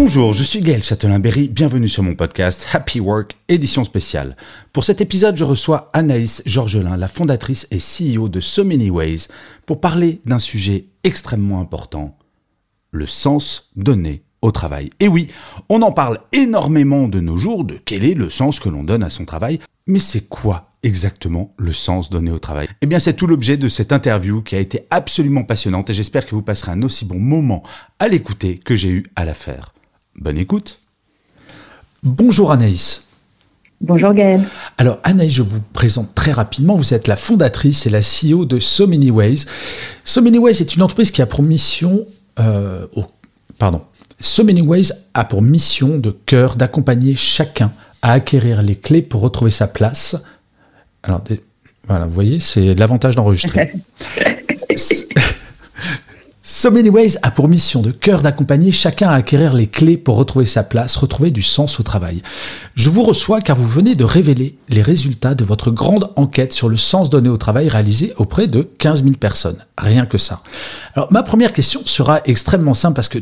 Bonjour, je suis Gaël Châtelain-Berry, bienvenue sur mon podcast Happy Work, édition spéciale. Pour cet épisode, je reçois Anaïs Georgelin, la fondatrice et CEO de So Many Ways, pour parler d'un sujet extrêmement important, le sens donné au travail. Et oui, on en parle énormément de nos jours, de quel est le sens que l'on donne à son travail, mais c'est quoi exactement le sens donné au travail? Eh bien c'est tout l'objet de cette interview qui a été absolument passionnante et j'espère que vous passerez un aussi bon moment à l'écouter que j'ai eu à la faire. Bonne écoute. Bonjour Anaïs. Bonjour Gaël. Alors Anaïs, je vous présente très rapidement. Vous êtes la fondatrice et la CEO de So Many Ways. So Many Ways est une entreprise qui a pour mission, euh, au- pardon, So Many Ways a pour mission de cœur d'accompagner chacun à acquérir les clés pour retrouver sa place. Alors des- voilà, vous voyez, c'est l'avantage d'enregistrer. So Many Ways a pour mission de cœur d'accompagner chacun à acquérir les clés pour retrouver sa place, retrouver du sens au travail. Je vous reçois car vous venez de révéler les résultats de votre grande enquête sur le sens donné au travail réalisée auprès de 15 000 personnes. Rien que ça. Alors ma première question sera extrêmement simple parce que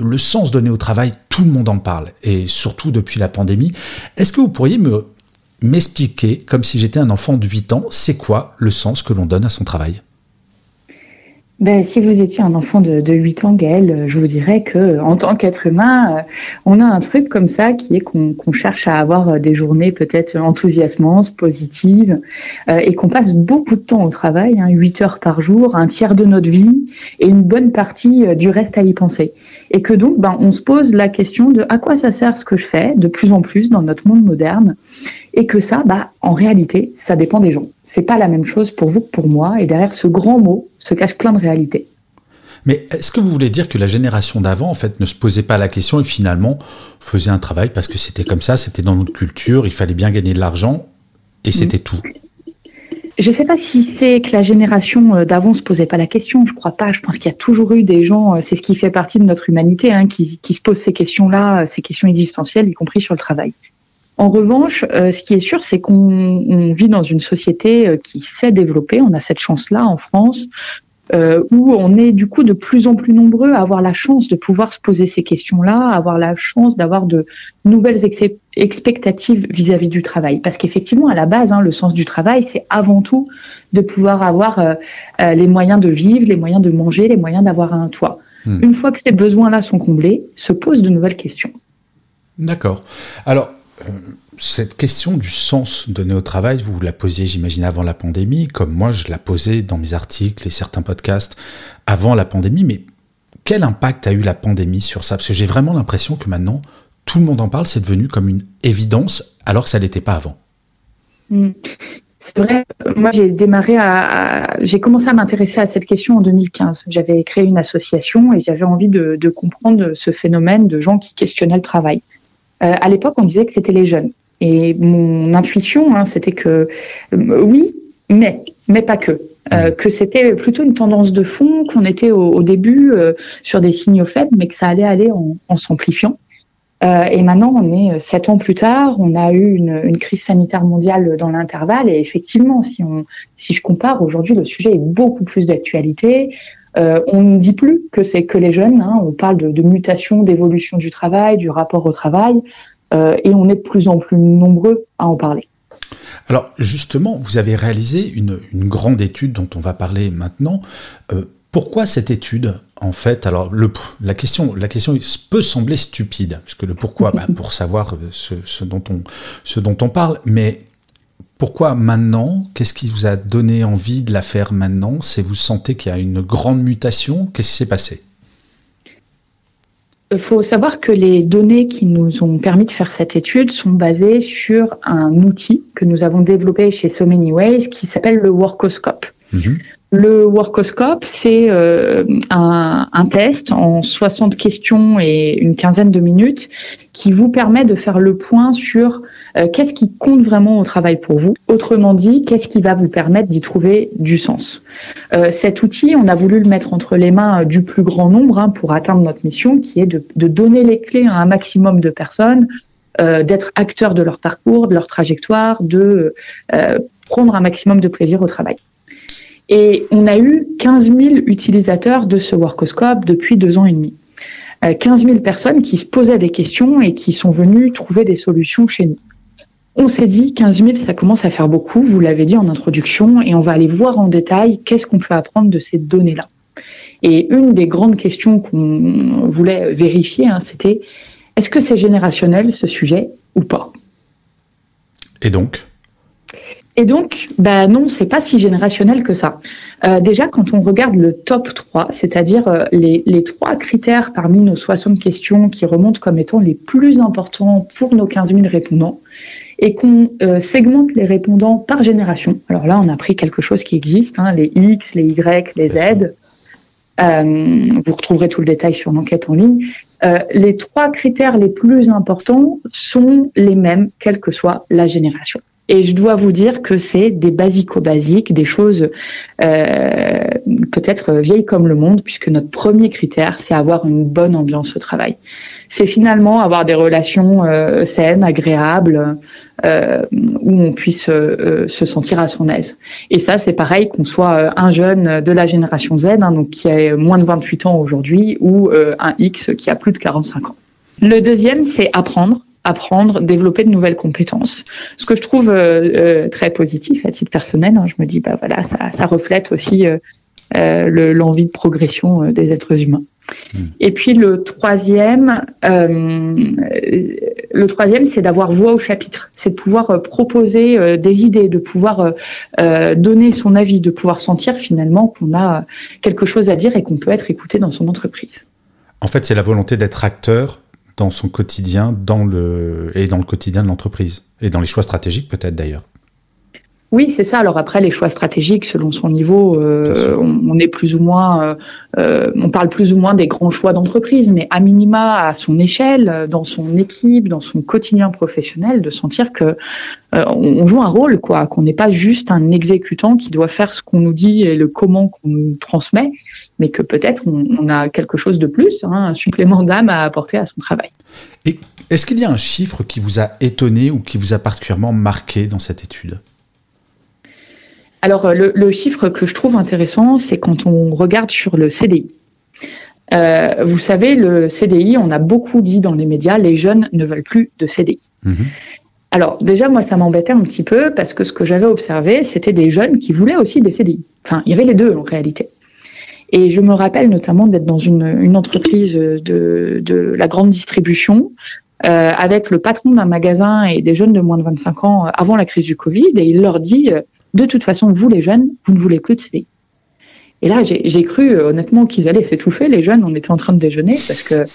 le sens donné au travail, tout le monde en parle, et surtout depuis la pandémie. Est-ce que vous pourriez me m'expliquer, comme si j'étais un enfant de 8 ans, c'est quoi le sens que l'on donne à son travail? Ben, si vous étiez un enfant de, de 8 ans, Gaël, je vous dirais que en tant qu'être humain, euh, on a un truc comme ça qui est qu'on qu'on cherche à avoir euh, des journées peut-être enthousiasmantes, positives, euh, et qu'on passe beaucoup de temps au travail, hein, 8 heures par jour, un tiers de notre vie, et une bonne partie euh, du reste à y penser. Et que donc, ben, on se pose la question de à quoi ça sert ce que je fais de plus en plus dans notre monde moderne, et que ça, bah, en réalité, ça dépend des gens. C'est pas la même chose pour vous que pour moi, et derrière ce grand mot se cache plein de réalités. Mais est-ce que vous voulez dire que la génération d'avant, en fait, ne se posait pas la question et finalement faisait un travail parce que c'était comme ça, c'était dans notre culture, il fallait bien gagner de l'argent et c'était tout? Je sais pas si c'est que la génération euh, d'avant se posait pas la question. Je crois pas. Je pense qu'il y a toujours eu des gens. euh, C'est ce qui fait partie de notre humanité, hein, qui, qui se posent ces questions-là, euh, ces questions existentielles, y compris sur le travail. En revanche, euh, ce qui est sûr, c'est qu'on on vit dans une société euh, qui s'est développée. On a cette chance-là en France, euh, où on est du coup de plus en plus nombreux à avoir la chance de pouvoir se poser ces questions-là, à avoir la chance d'avoir de nouvelles ex- expectatives vis-à-vis du travail. Parce qu'effectivement, à la base, hein, le sens du travail, c'est avant tout de pouvoir avoir euh, euh, les moyens de vivre, les moyens de manger, les moyens d'avoir un toit. Hmm. Une fois que ces besoins-là sont comblés, se posent de nouvelles questions. D'accord. Alors, cette question du sens donné au travail, vous la posiez, j'imagine, avant la pandémie, comme moi je la posais dans mes articles et certains podcasts avant la pandémie, mais quel impact a eu la pandémie sur ça? Parce que j'ai vraiment l'impression que maintenant, tout le monde en parle, c'est devenu comme une évidence, alors que ça l'était pas avant. Mm. C'est vrai, euh, moi j'ai démarré à, j'ai commencé à m'intéresser à cette question en 2015. J'avais créé une association et j'avais envie de comprendre ce phénomène de gens qui questionnaient le travail. Euh, à l'époque, on disait que c'était les jeunes. Et mon intuition, hein, c'était que euh, oui, mais, mais pas que. Euh, que c'était plutôt une tendance de fond, qu'on était au, au début euh, sur des signaux faibles, mais que ça allait aller en, en s'amplifiant. Euh, et maintenant, on est sept ans plus tard, on a eu une, une crise sanitaire mondiale dans l'intervalle, et effectivement, si, on, si je compare, aujourd'hui, le sujet est beaucoup plus d'actualité. Euh, on ne dit plus que c'est que les jeunes, hein, on parle de, mutation, d'évolution du travail, du rapport au travail, euh, et on est de plus en plus nombreux à en parler. Alors justement, vous avez réalisé une, grande étude dont on va parler maintenant. Euh, pourquoi cette étude En fait, alors la question, la question peut sembler stupide, puisque le pourquoi, bah, pour savoir ce, dont on, ce dont on parle, mais pourquoi maintenant? Qu'est-ce qui vous a donné envie de la faire maintenant? C'est vous sentez qu'il y a une grande mutation? Qu'est-ce qui s'est passé? Il faut savoir que les données qui nous ont permis de faire cette étude sont basées sur un outil que nous avons développé chez So Many Ways qui s'appelle le Workoscope. Mhm. Le Workoscope, c'est euh, un, un, test en 60 questions et une quinzaine de minutes qui vous permet de faire le point sur euh, qu'est-ce qui compte vraiment au travail pour vous? Autrement dit, qu'est-ce qui va vous permettre d'y trouver du sens? Euh, cet outil, on a voulu le mettre entre les mains du plus grand nombre hein, pour atteindre notre mission, qui est de, donner les clés à un maximum de personnes, euh, d'être acteurs de leur parcours, de leur trajectoire, de prendre un maximum de plaisir au travail. Et on a eu 15 000 utilisateurs de ce Workoscope depuis deux ans et demi. 15 euh, 000 personnes qui se posaient des questions et qui sont venues trouver des solutions chez nous. On s'est dit 15 000, ça commence à faire beaucoup, vous l'avez dit en introduction, et on va aller voir en détail qu'est-ce qu'on peut apprendre de ces données-là. Et une des grandes questions qu'on voulait vérifier, hein, c'était est-ce que c'est générationnel ce sujet ou pas? Et donc? Et donc, bah non, c'est pas si générationnel que ça. Euh, déjà, quand on regarde le top 3, c'est-à-dire euh, les, les, trois critères parmi nos 60 questions qui remontent comme étant les plus importants pour nos 15 000 répondants, et qu'on euh, segmente les répondants par génération. Alors là, on a pris quelque chose qui existe, hein, les X, les Y, les Z. vous retrouverez tout le détail sur l'enquête en ligne. les trois critères les plus importants sont les mêmes, quelle que soit la génération. Et je dois vous dire que c'est des basico-basiques, des choses euh, peut-être vieilles comme le monde, puisque notre premier critère, c'est avoir une bonne ambiance au travail. C'est finalement avoir des relations euh, saines, agréables, euh, où on puisse se sentir à son aise. Et ça, c'est pareil qu'on soit un jeune de la génération Z, hein, donc qui a moins de 28 ans aujourd'hui, ou un X qui a plus de 45 ans. Le deuxième, c'est apprendre apprendre, développer de nouvelles compétences. Ce que je trouve euh, euh, très positif à titre personnel, hein, je me dis bah voilà, ça, ça reflète aussi euh, l'envie de progression des êtres humains. Hmm. Et puis le troisième, le troisième, c'est d'avoir voix au chapitre, c'est de pouvoir proposer des idées, de pouvoir donner son avis, de pouvoir sentir finalement qu'on a quelque chose à dire et qu'on peut être écouté dans son entreprise. En fait, c'est la volonté d'être acteur dans son quotidien dans le, et dans le quotidien de l'entreprise, et dans les choix stratégiques peut-être d'ailleurs. Oui, c'est ça. Alors après, les choix stratégiques, selon son niveau, euh, on, est plus ou moins, euh, euh, on parle plus ou moins des grands choix d'entreprise, mais à minima, à son échelle, dans son équipe, dans son quotidien professionnel, de sentir que on joue un rôle, quoi, qu'on n'est pas juste un exécutant qui doit faire ce qu'on nous dit et le comment qu'on nous transmet, mais que peut-être on, a quelque chose de plus, hein, un supplément d'âme à apporter à son travail. Et est-ce qu'il y a un chiffre qui vous a étonné ou qui vous a particulièrement marqué dans cette étude? Alors, le, chiffre que je trouve intéressant, c'est quand on regarde sur le CDI. Euh, vous savez, le CDI, on a beaucoup dit dans les médias, les jeunes ne veulent plus de CDI. Mhm. Alors, déjà, moi, ça m'embêtait un petit peu parce que ce que j'avais observé, c'était des jeunes qui voulaient aussi des CDI. Enfin, il y avait les deux en réalité. Et je me rappelle notamment d'être dans une, entreprise de, la grande distribution euh, avec le patron d'un magasin et des jeunes de moins de 25 ans avant la crise du Covid, et il leur dit de toute façon, vous les jeunes, vous ne voulez plus de CDI. Et là, j'ai cru euh, honnêtement qu'ils allaient s'étouffer, les jeunes. On était en train de déjeuner parce que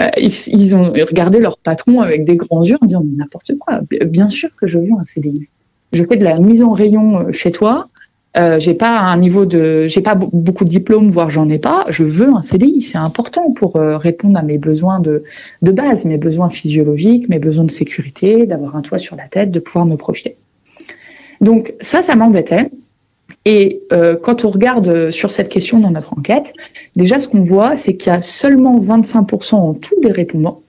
euh, ils, ont regardé leur patron avec des grands yeux en disant n'importe quoi. Bien sûr que je veux un CDI. Je fais de la mise en rayon euh, chez toi. Euh, j'ai pas un niveau de, j'ai pas beaucoup de diplômes, voire j'en ai pas. Je veux un CDI. C'est important pour répondre à mes besoins de, de base, mes besoins physiologiques, mes besoins de sécurité, d'avoir un toit sur la tête, de pouvoir me projeter. Donc ça, ça m'embêtait. Et euh, quand on regarde sur cette question dans notre enquête, déjà ce qu'on voit, c'est qu'il y a seulement 25% en tout des répondants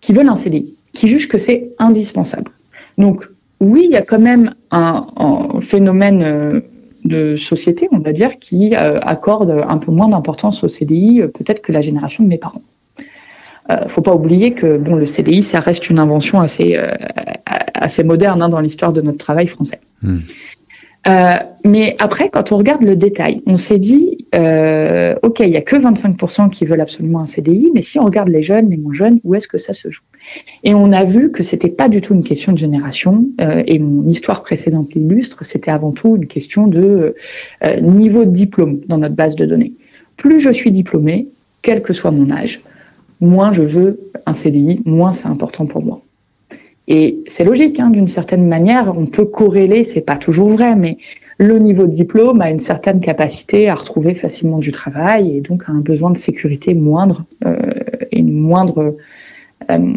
qui veulent un CDI, qui jugent que c'est indispensable. Donc oui, il y a quand même un, phénomène euh, de société, on va dire, qui euh, accorde un peu moins d'importance au CDI, peut-être que la génération de mes parents. Euh, faut pas oublier que bon, le CDI, ça reste une invention assez, euh, assez moderne hein, dans l'histoire de notre travail français. Hmm. Euh, mais après, quand on regarde le détail, on s'est dit, euh, ok, il y a que 25% qui veulent absolument un CDI, mais si on regarde les jeunes, les moins jeunes, où est-ce que ça se joue? Et on a vu que c'était pas du tout une question de génération. Euh, et mon histoire précédente l'illustre, c'était avant tout une question de niveau de diplôme dans notre base de données. Plus je suis diplômé, quel que soit mon âge, moins je veux un CDI, moins c'est important pour moi. Et c'est logique, hein, d'une certaine manière, on peut corréler, c'est pas toujours vrai, mais le niveau de diplôme a une certaine capacité à retrouver facilement du travail et donc a un besoin de sécurité moindre euh, et une moindre euh,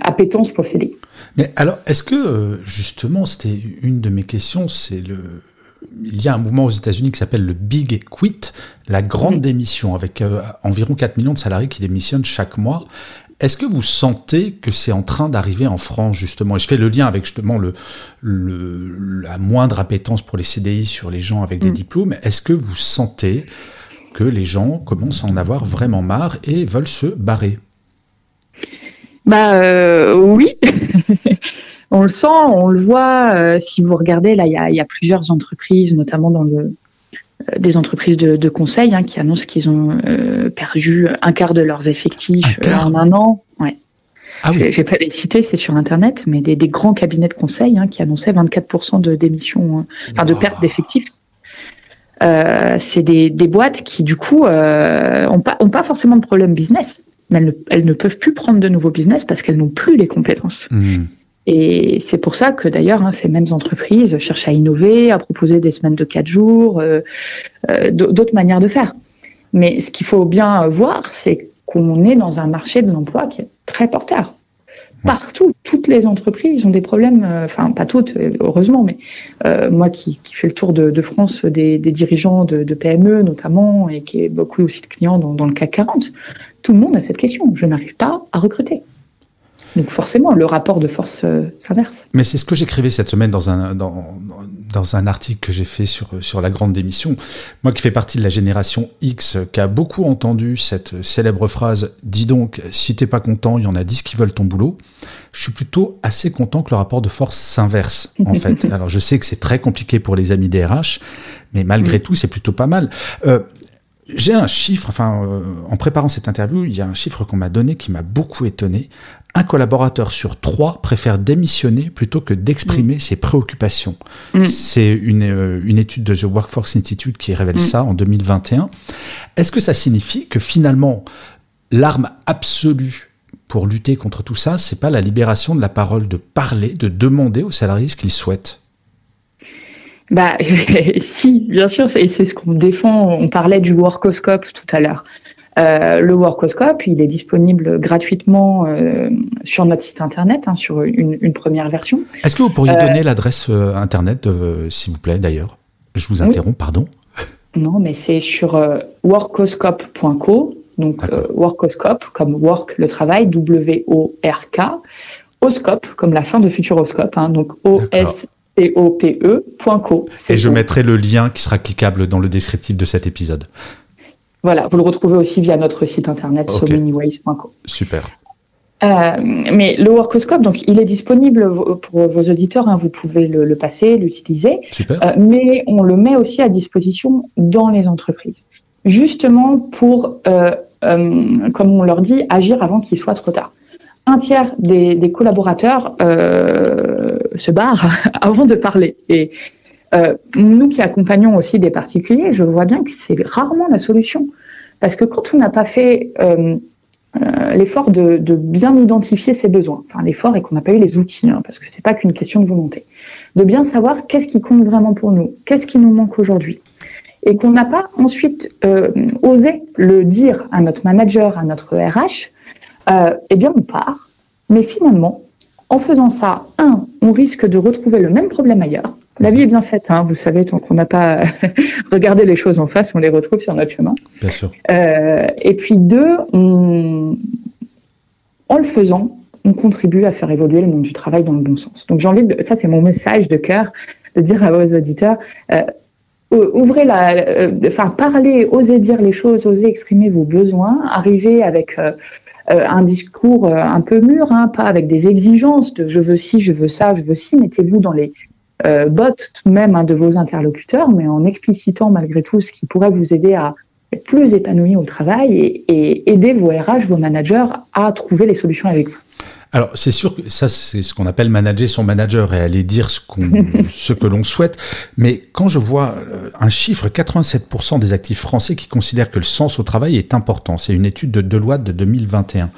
appétence pour le CDI. Mais alors, est-ce que euh, justement, c'était une de mes questions, c'est le il y a un mouvement aux États-Unis qui s'appelle le Big Quit, la grande démission, avec environ 4 millions de salariés qui démissionnent chaque mois. Est-ce que vous sentez que c'est en train d'arriver en France, justement? Et je fais le lien avec justement le, la moindre appétence pour les CDI sur les gens avec des mm. diplômes. Est-ce que vous sentez que les gens commencent à en avoir vraiment marre et veulent se barrer? Bah euh, oui, on le sent, on le voit. Euh, si vous regardez, là, il y a, plusieurs entreprises, notamment dans le, euh, des entreprises de, conseil hein, qui annoncent qu'ils ont euh, perdu un quart de leurs effectifs euh, en un an. Ouais. Ah Je ne vais pas les citer, c'est sur Internet, mais des, grands cabinets de conseil hein, qui annonçaient 24% de démission, enfin de perte d'effectifs. c'est des, boîtes qui, du coup, n'ont pas, ont pas forcément de problème business, mais elles ne, peuvent plus prendre de nouveaux business parce qu'elles n'ont plus les compétences. Mmh. Et c'est pour ça que d'ailleurs, hein, ces mêmes entreprises cherchent à innover, à proposer des semaines de quatre jours, euh, euh, d'autres manières de faire. Mais ce qu'il faut bien voir, c'est qu'on est dans un marché de l'emploi qui est très porteur. Partout, toutes les entreprises ont des problèmes, euh, enfin pas toutes, heureusement, mais moi qui, qui fais le tour de, France des, dirigeants de, PME notamment, et qui ai beaucoup aussi de clients dans, dans le CAC 40, tout le monde a cette question. Je n'arrive pas à recruter. Donc forcément, le rapport de force euh, s'inverse. Mais c'est ce que j'écrivais cette semaine dans un, dans, dans un article que j'ai fait sur, sur la grande démission. Moi qui fais partie de la génération X, qui a beaucoup entendu cette célèbre phrase « Dis donc, si t'es pas content, il y en a 10 qui veulent ton boulot », je suis plutôt assez content que le rapport de force s'inverse, en fait. Alors je sais que c'est très compliqué pour les amis des RH, mais malgré tout, c'est plutôt pas mal. Euh, j'ai un chiffre, enfin, euh, en préparant cette interview, il y a un chiffre qu'on m'a donné qui m'a beaucoup étonné. Un collaborateur sur trois préfère démissionner plutôt que d'exprimer mm. ses préoccupations. Mm. C'est une, euh, une, étude de The Workforce Institute qui révèle mm. ça en 2021. Est-ce que ça signifie que finalement, l'arme absolue pour lutter contre tout ça, c'est pas la libération de la parole, de parler, de demander aux salariés ce qu'ils souhaitent? Bah, si, bien sûr, c'est ce qu'on défend. On parlait du Workoscope tout à l'heure. Euh, le Workoscope, il est disponible gratuitement euh, sur notre site internet, hein, sur une, une, première version. Est-ce que vous pourriez euh, donner l'adresse euh, internet, s'il vous plaît, d'ailleurs? Je vous interromps, pardon. Non, mais c'est sur workoscope.co, donc Workoscope, comme work, le travail, W-O-R-K, Oscope, comme la fin de Futuroscope, hein, donc O-S C-O-P-E.co. Et je mettrai le lien qui sera cliquable dans le descriptif de cet épisode. Voilà, vous le retrouvez aussi via notre site internet okay. Super. Euh, mais le Workoscope, donc, il est disponible pour vos auditeurs. Hein, vous pouvez le, passer, l'utiliser. Super. Euh, mais on le met aussi à disposition dans les entreprises, justement pour, euh, comme on leur dit, agir avant qu'il soit trop tard un tiers des, collaborateurs euh, se barrent avant de parler. Et euh, nous qui accompagnons aussi des particuliers, je vois bien que c'est rarement la solution. Parce que quand on n'a pas fait euh, l'effort de, bien identifier ses besoins, enfin l'effort et qu'on n'a pas eu les outils, hein, parce que c'est pas qu'une question de volonté, de bien savoir qu'est-ce qui compte vraiment pour nous, qu'est-ce qui nous manque aujourd'hui, et qu'on n'a pas ensuite osé le dire à notre manager, à notre RH, euh, eh bien, on part. Mais finalement, en faisant ça, un, on risque de retrouver le même problème ailleurs. La vie est bien faite, hein, vous savez, tant qu'on n'a pas regardé les choses en face, on les retrouve sur notre chemin. Bien sûr. Euh, et puis deux, on, en le faisant, on contribue à faire évoluer le monde du travail dans le bon sens. Donc j'ai envie de, ça c'est mon message de cœur, de dire à vos auditeurs, euh, ouvrez la, euh, enfin parlez, osez dire les choses, osez exprimer vos besoins, arrivez avec euh, un discours euh, un peu mûr, hein, pas avec des exigences de je veux ci, je veux ça, je veux ci. Mettez-vous dans les euh, bottes tout de même hein, de vos interlocuteurs, mais en explicitant malgré tout ce qui pourrait vous aider à être plus épanoui au travail et, aider vos RH, vos managers à trouver les solutions avec vous. Alors c'est sûr que ça c'est ce qu'on appelle manager son manager et aller dire ce, qu'on, ce que l'on souhaite. Mais quand je vois euh, un chiffre, 87% des actifs français qui considèrent que le sens au travail est important, c'est une étude de Deloitte de 2021.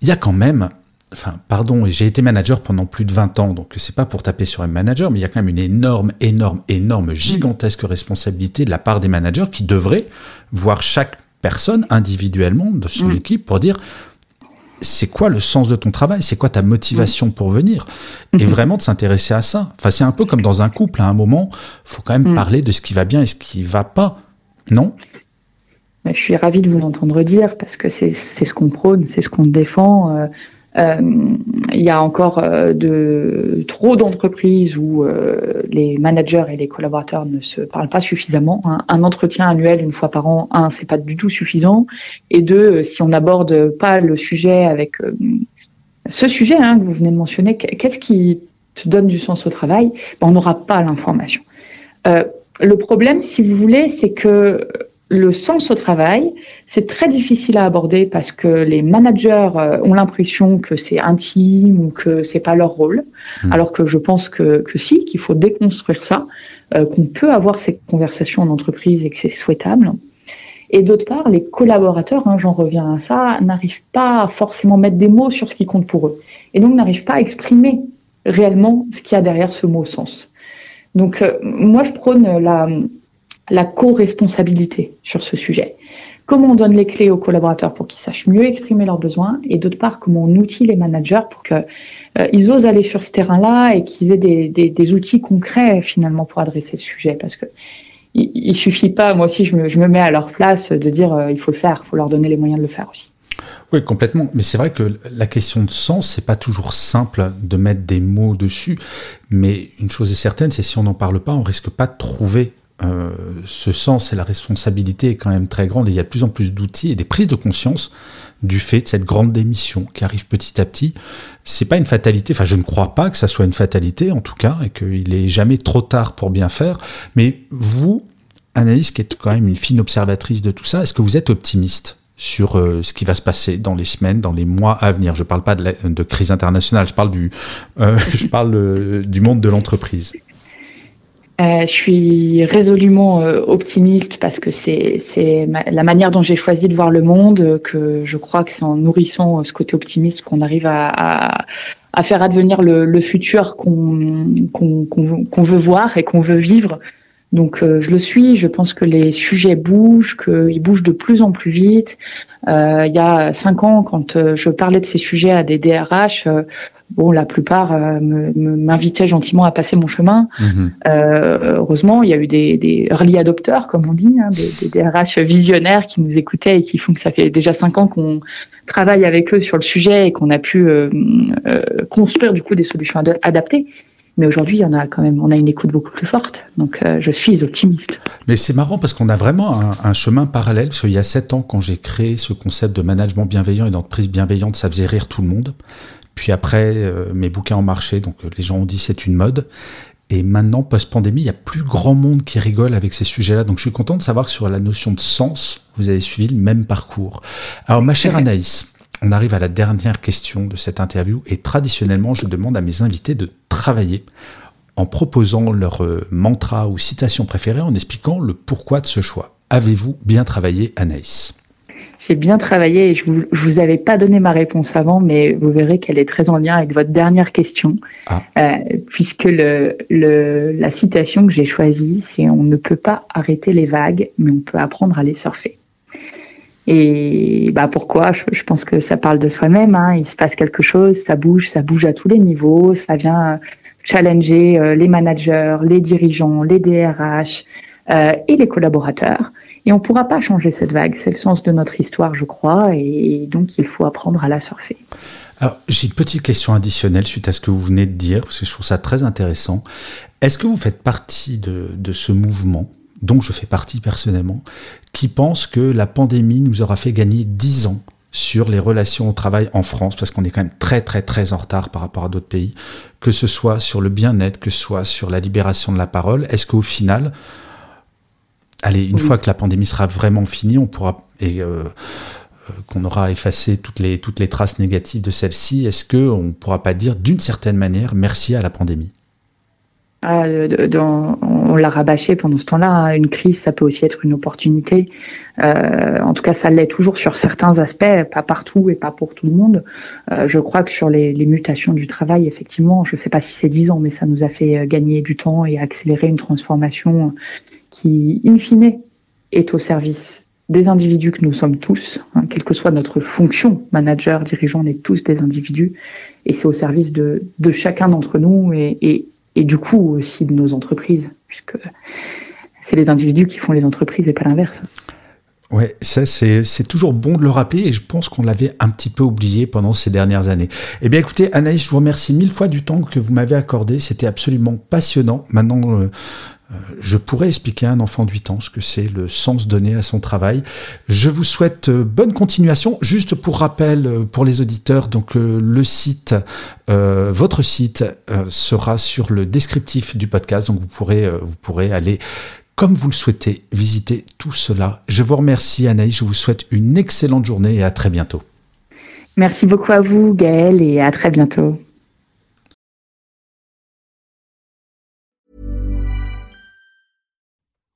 Il y a quand même enfin, pardon, j'ai été manager pendant plus de 20 ans, donc c'est pas pour taper sur un manager, mais il y a quand même une énorme, énorme, énorme, gigantesque responsabilité de la part des managers qui devraient voir chaque personne individuellement de son équipe pour dire c'est quoi le sens de ton travail? C'est quoi ta motivation pour venir? Et mhm. vraiment de s'intéresser à ça. Enfin, c'est un peu comme dans un couple. À un moment, faut quand même mm. parler de ce qui va bien et ce qui va pas. Non? Je suis ravie de vous entendre dire parce que c'est ce qu'on prône, c'est ce qu'on défend. Euh, il y a encore euh, de, trop d'entreprises où euh, les managers et les collaborateurs ne se parlent pas suffisamment. Un entretien annuel une fois par an, un, c'est pas du tout suffisant. Et deux, si on n'aborde pas le sujet avec ce sujet hein, que vous venez de mentionner, qu'est-ce qui te donne du sens au travail? Ben, On n'aura pas l'information. le problème, si vous voulez, c'est que le sens au travail, c'est très difficile à aborder parce que les managers euh, ont l'impression que c'est intime ou que c'est pas leur rôle, hmm. alors que je pense que, que si, qu'il faut déconstruire ça, euh, qu'on peut avoir ces conversations en entreprise et que c'est souhaitable. Et d'autre part, les collaborateurs, hein, j'en reviens à ça, n'arrivent pas à forcément mettre des mots sur ce qui compte pour eux, et donc n'arrivent pas à exprimer réellement ce qu'il y a derrière ce mot sens. Donc euh, moi, je prône la la co-responsabilité sur ce sujet. Comment on donne les clés aux collaborateurs pour qu'ils sachent mieux exprimer leurs besoins et d'autre part, comment on outille les managers pour qu'ils euh, osent aller sur ce terrain-là et qu'ils aient des, outils concrets finalement pour adresser le sujet? Parce que il, suffit pas, moi aussi je me, mets à leur place de dire euh, il faut le faire, il faut leur donner les moyens de le faire aussi. Oui, complètement. Mais c'est vrai que la question de sens, c'est pas toujours simple de mettre des mots dessus. Mais une chose est certaine, c'est si on n'en parle pas, on risque pas de trouver euh, ce sens et la responsabilité est quand même très grande et il y a de plus en plus d'outils et des prises de conscience du fait de cette grande démission qui arrive petit à petit. C'est pas une fatalité, enfin je ne crois pas que ça soit une fatalité en tout cas et qu'il est jamais trop tard pour bien faire. Mais vous, Anaïs, qui êtes quand même une fine observatrice de tout ça, est-ce que vous êtes optimiste sur euh, ce qui va se passer dans les semaines, dans les mois à venir? Je ne parle pas de, crise internationale, je parle du, euh, je parle du monde de l'entreprise. Euh, je suis résolument euh, optimiste parce que c'est la manière dont j'ai choisi de voir le monde, que je crois que c'est en nourrissant ce côté optimiste qu'on arrive à, faire advenir le, futur qu'on veut voir et qu'on veut vivre. Donc euh, je le suis, je pense que les sujets bougent, qu'ils bougent de plus en plus vite. Euh, il y a cinq ans, quand je parlais de ces sujets à des DRH, bon, la plupart euh, m'invitaient gentiment à passer mon chemin. Mhm. Euh, heureusement, il y a eu des, early adopters, comme on dit, hein, des, des, DRH visionnaires qui nous écoutaient et qui font que ça fait déjà cinq ans qu'on travaille avec eux sur le sujet et qu'on a pu euh, construire du coup des solutions adaptées. Mais aujourd'hui, il y en a quand même, on a une écoute beaucoup plus forte. Donc, je suis optimiste. Mais c'est marrant parce qu'on a vraiment un, un, chemin parallèle. Parce qu'il y a sept ans, quand j'ai créé ce concept de management bienveillant et d'entreprise bienveillante, ça faisait rire tout le monde. Puis après, euh, mes bouquins ont marché, donc euh, les gens ont dit c'est une mode. Et maintenant, post-pandémie, il y a plus grand monde qui rigole avec ces sujets-là. Donc je suis content de savoir que sur la notion de sens, vous avez suivi le même parcours. Alors ma chère Anaïs, on arrive à la dernière question de cette interview. Et traditionnellement, je demande à mes invités de travailler en proposant leur euh, mantra ou citation préférée, en expliquant le pourquoi de ce choix. Avez-vous bien travaillé, Anaïs? J'ai bien travaillé et je vous, vous avais pas donné ma réponse avant, mais vous verrez qu'elle est très en lien avec votre dernière question, ah. euh, puisque le, le, la citation que j'ai choisie, c'est on ne peut pas arrêter les vagues, mais on peut apprendre à les surfer. Et bah pourquoi? Je, pense que ça parle de soi-même. Hein. Il se passe quelque chose, ça bouge, ça bouge à tous les niveaux, ça vient challenger euh, les managers, les dirigeants, les DRH euh, et les collaborateurs. Et on ne pourra pas changer cette vague. C'est le sens de notre histoire, je crois. Et donc, il faut apprendre à la surfer. Alors, j'ai une petite question additionnelle suite à ce que vous venez de dire, parce que je trouve ça très intéressant. Est-ce que vous faites partie de ce mouvement, dont je fais partie personnellement, qui pense que la pandémie nous aura fait gagner 10 ans sur les relations au travail en France, parce qu'on est quand même très très très en retard par rapport à d'autres pays, que ce soit sur le bien-être, que ce soit sur la libération de la parole. Est-ce qu'au final, allez, une fois que la pandémie sera vraiment finie, on pourra et, euh, qu'on aura effacé toutes les, toutes les traces négatives de celle-ci, est-ce qu'on ne pourra pas dire d'une certaine manière merci à la pandémie? Ah, on l'a rabâché pendant ce temps-là. Hein. Une crise, ça peut aussi être une opportunité. Euh, en tout cas, ça l'est toujours sur certains aspects, pas partout et pas pour tout le monde. Euh, je crois que sur les, mutations du travail, effectivement, je ne sais pas si c'est dix ans, mais ça nous a fait gagner du temps et accélérer une transformation qui, in fine, est au service des individus que nous sommes tous, hein, quelle que soit notre fonction, manager, dirigeant, on est tous des individus, et c'est au service de, chacun d'entre nous et, du coup aussi de nos entreprises, puisque c'est les individus qui font les entreprises et pas l'inverse. Ouais, ça c'est toujours bon de le rappeler et je pense qu'on l'avait un petit peu oublié pendant ces dernières années. Eh bien écoutez Anaïs, je vous remercie mille fois du temps que vous m'avez accordé, c'était absolument passionnant. Maintenant, euh, je pourrais expliquer à un enfant de 8 ans ce que c'est le sens donné à son travail. Je vous souhaite euh, bonne continuation. Juste pour rappel euh, pour les auditeurs, donc le site, votre site sera sur le descriptif du podcast, donc vous pourrez, vous pourrez aller comme vous le souhaitez visiter tout cela. Je vous remercie Anaïs, je vous souhaite une excellente journée et à très bientôt. Merci beaucoup à vous Gaël et à très bientôt.